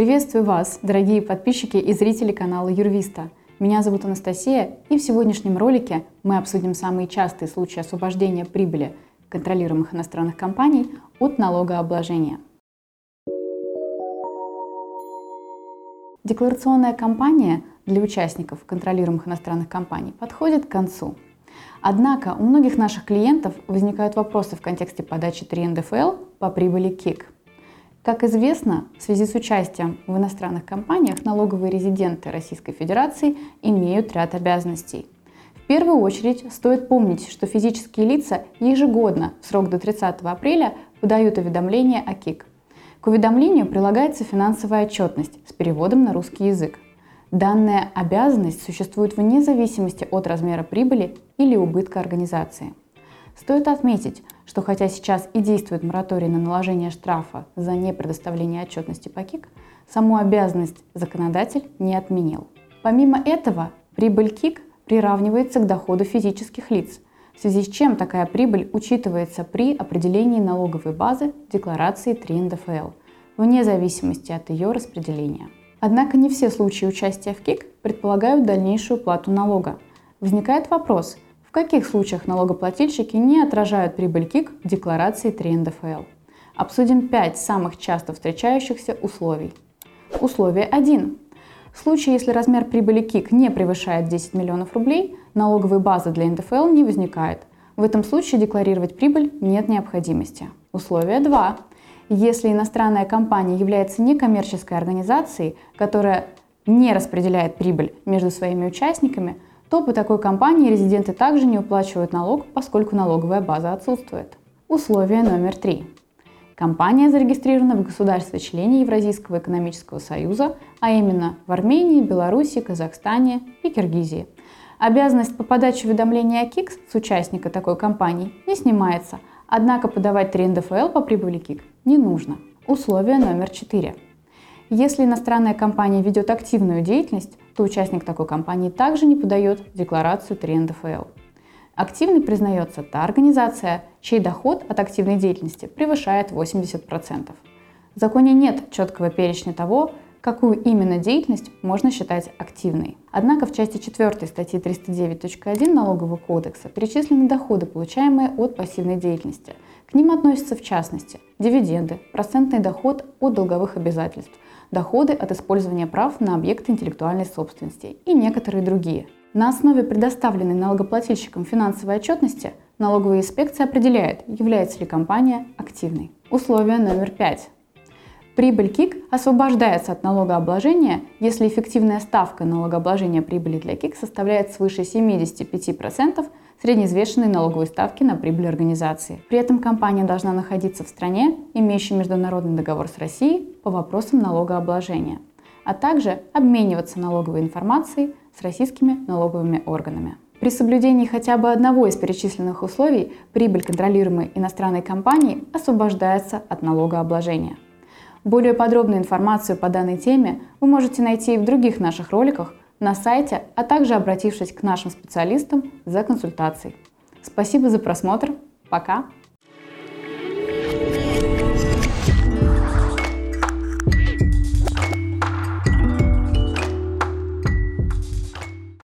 Приветствую вас, дорогие подписчики и зрители канала Юрвиста. Меня зовут Анастасия, и в сегодняшнем ролике мы обсудим самые частые случаи освобождения прибыли контролируемых иностранных компаний от налогообложения. Декларационная кампания для участников контролируемых иностранных компаний подходит к концу. Однако у многих наших клиентов возникают вопросы в контексте подачи 3 НДФЛ по прибыли КИК – как известно, в связи с участием в иностранных компаниях налоговые резиденты Российской Федерации имеют ряд обязанностей. В первую очередь стоит помнить, что физические лица ежегодно в срок до 30 апреля подают уведомление о КИК. К уведомлению прилагается финансовая отчетность с переводом на русский язык. Данная обязанность существует вне зависимости от размера прибыли или убытка организации. Стоит отметить, что хотя сейчас и действует мораторий на наложение штрафа за непредоставление отчетности по КИК, саму обязанность законодатель не отменил. Помимо этого, прибыль КИК приравнивается к доходу физических лиц, в связи с чем такая прибыль учитывается при определении налоговой базы декларации 3 НДФЛ, вне зависимости от ее распределения. Однако не все случаи участия в КИК предполагают дальнейшую плату налога. Возникает вопрос – в каких случаях налогоплательщики не отражают прибыль КИК в декларации 3 НДФЛ? Обсудим 5 самых часто встречающихся условий. Условие 1. В случае, если размер прибыли КИК не превышает 10 миллионов рублей, налоговой базы для НДФЛ не возникает. В этом случае декларировать прибыль нет необходимости. Условие 2. Если иностранная компания является некоммерческой организацией, которая не распределяет прибыль между своими участниками – то по такой компании резиденты также не уплачивают налог, поскольку налоговая база отсутствует. Условие номер три. Компания зарегистрирована в государстве-члене Евразийского экономического союза, а именно в Армении, Беларуси, Казахстане и Киргизии. Обязанность по подаче уведомления о КИКС с участника такой компании не снимается, однако подавать 3 НДФЛ по прибыли КИК не нужно. Условие номер 4. Если иностранная компания ведет активную деятельность, то участник такой компании также не подает декларацию 3 НДФЛ. Активной признается та организация, чей доход от активной деятельности превышает 80%. В законе нет четкого перечня того, какую именно деятельность можно считать активной. Однако в части 4 статьи 309.1 Налогового кодекса перечислены доходы, получаемые от пассивной деятельности. К ним относятся в частности дивиденды, процентный доход от долговых обязательств – доходы от использования прав на объекты интеллектуальной собственности и некоторые другие. На основе предоставленной налогоплательщикам финансовой отчетности налоговая инспекция определяет, является ли компания активной. Условие номер пять. Прибыль КИК освобождается от налогообложения, если эффективная ставка налогообложения прибыли для КИК составляет свыше 75% среднеизвешенной налоговой ставки на прибыль организации. При этом компания должна находиться в стране, имеющей международный договор с Россией по вопросам налогообложения, а также обмениваться налоговой информацией с российскими налоговыми органами. При соблюдении хотя бы одного из перечисленных условий прибыль контролируемой иностранной компании освобождается от налогообложения. Более подробную информацию по данной теме вы можете найти и в других наших роликах на сайте, а также обратившись к нашим специалистам за консультацией. Спасибо за просмотр. Пока!